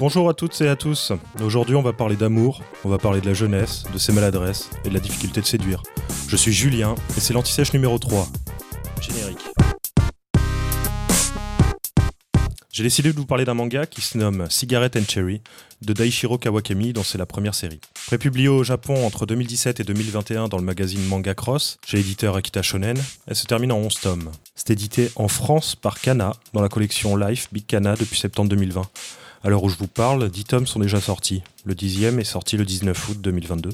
Bonjour à toutes et à tous. Aujourd'hui, on va parler d'amour, on va parler de la jeunesse, de ses maladresses et de la difficulté de séduire. Je suis Julien et c'est l'anti-sèche numéro 3. Générique. J'ai décidé de vous parler d'un manga qui se nomme Cigarette and Cherry de Daishiro Kawakami, dont c'est la première série. Prépublié au Japon entre 2017 et 2021 dans le magazine Manga Cross, chez l'éditeur Akita Shonen, elle se termine en 11 tomes. C'est édité en France par Kana dans la collection Life Big Kana depuis septembre 2020. À l'heure où je vous parle, 10 tomes sont déjà sortis. Le dixième est sorti le 19 août 2022,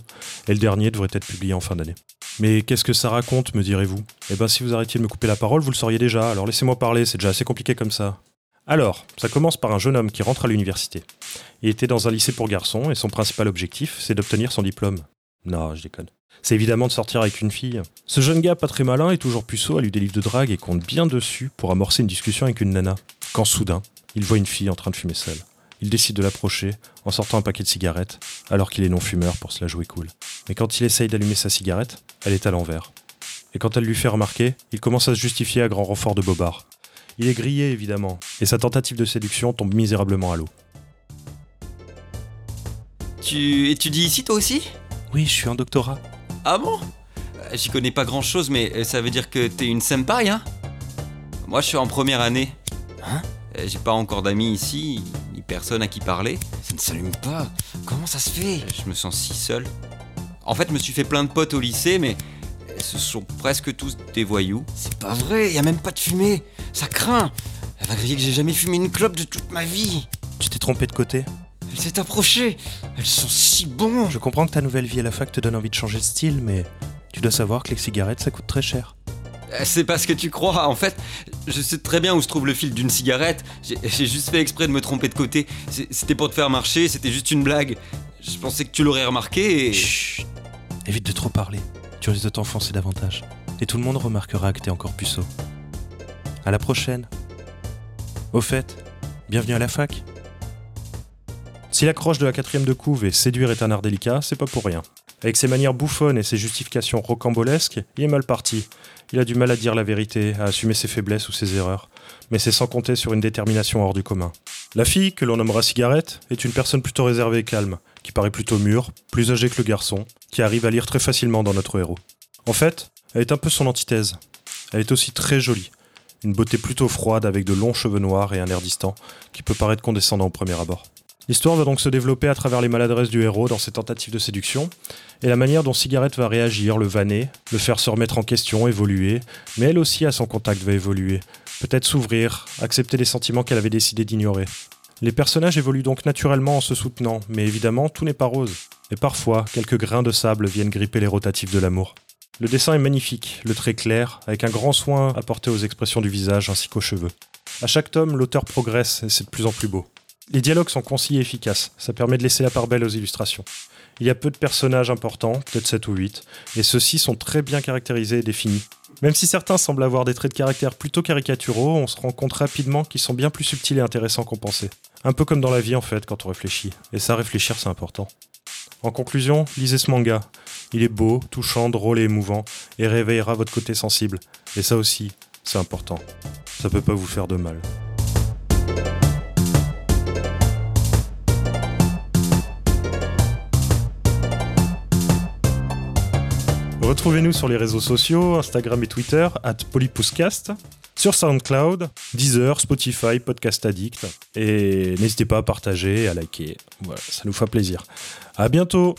et le dernier devrait être publié en fin d'année. Mais qu'est-ce que ça raconte, me direz-vous? Eh ben si vous arrêtiez de me couper la parole, vous le sauriez déjà, alors laissez-moi parler, c'est déjà assez compliqué comme ça. Alors, ça commence par un jeune homme qui rentre à l'université. Il était dans un lycée pour garçons et son principal objectif, c'est d'obtenir son diplôme. Non, je déconne. C'est évidemment de sortir avec une fille. Ce jeune gars pas très malin est toujours puceau à lui des livres de drague et compte bien dessus pour amorcer une discussion avec une nana. Quand soudain, il voit une fille en train de fumer seule. Il décide de l'approcher en sortant un paquet de cigarettes, alors qu'il est non-fumeur pour se la jouer cool. Mais quand il essaye d'allumer sa cigarette, elle est à l'envers. Et quand elle lui fait remarquer, il commence à se justifier à grand renfort de bobard. Il est grillé évidemment, et sa tentative de séduction tombe misérablement à l'eau. Tu étudies ici toi aussi? Oui, je suis en doctorat. Ah bon? Euh, J'y connais pas grand chose, mais euh, ça veut dire que t'es une senpai, hein? Moi je suis en première année. Hein? Euh, J'ai pas encore d'amis ici, personne à qui parler. Ça ne s'allume pas. Comment ça se fait? Je me sens si seul. En fait, je me suis fait plein de potes au lycée, mais ce sont presque tous des voyous. C'est pas vrai, y a même pas de fumée. Ça craint. Elle va griller que j'ai jamais fumé une clope de toute ma vie. Tu t'es trompé de côté Elle s'est approchée. Elles sont si bons. Je comprends que ta nouvelle vie à la fac te donne envie de changer de style, mais tu dois savoir que les cigarettes ça coûte très cher. Euh, C'est pas ce que tu crois. En fait, je sais très bien où se trouve le fil d'une cigarette. J'ai juste fait exprès de me tromper de côté. C'était pour te faire marcher, c'était juste une blague. Je pensais que tu l'aurais remarqué et... Chut Évite de trop parler. Tu risques de t'enfoncer davantage. Et tout le monde remarquera que t'es encore puceau. À la prochaine. Au fait, bienvenue à la fac. Si l'accroche de la quatrième de couve et séduire est un art délicat, c'est pas pour rien. Avec ses manières bouffonnes et ses justifications rocambolesques, il est mal parti. Il a du mal à dire la vérité, à assumer ses faiblesses ou ses erreurs. Mais c'est sans compter sur une détermination hors du commun. La fille, que l'on nommera Cigarette, est une personne plutôt réservée et calme, qui paraît plutôt mûre, plus âgée que le garçon, qui arrive à lire très facilement dans notre héros. En fait, elle est un peu son antithèse. Elle est aussi très jolie. Une beauté plutôt froide avec de longs cheveux noirs et un air distant, qui peut paraître condescendant au premier abord. L'histoire va donc se développer à travers les maladresses du héros dans ses tentatives de séduction, et la manière dont Cigarette va réagir, le vanner, le faire se remettre en question, évoluer, mais elle aussi à son contact va évoluer, peut-être s'ouvrir, accepter les sentiments qu'elle avait décidé d'ignorer. Les personnages évoluent donc naturellement en se soutenant, mais évidemment tout n'est pas rose. Et parfois, quelques grains de sable viennent gripper les rotatifs de l'amour. Le dessin est magnifique, le trait clair, avec un grand soin apporté aux expressions du visage ainsi qu'aux cheveux. À chaque tome, l'auteur progresse et c'est de plus en plus beau. Les dialogues sont concis et efficaces, ça permet de laisser la part belle aux illustrations. Il y a peu de personnages importants, peut-être 7 ou 8, et ceux-ci sont très bien caractérisés et définis. Même si certains semblent avoir des traits de caractère plutôt caricaturaux, on se rend compte rapidement qu'ils sont bien plus subtils et intéressants qu'on pensait. Un peu comme dans la vie en fait quand on réfléchit. Et ça, réfléchir, c'est important. En conclusion, lisez ce manga. Il est beau, touchant, drôle et émouvant, et réveillera votre côté sensible. Et ça aussi, c'est important. Ça peut pas vous faire de mal. Retrouvez-nous sur les réseaux sociaux, Instagram et Twitter, at Polypouscast, sur SoundCloud, Deezer, Spotify, Podcast Addict. Et n'hésitez pas à partager à liker. Ça nous fait plaisir. À bientôt!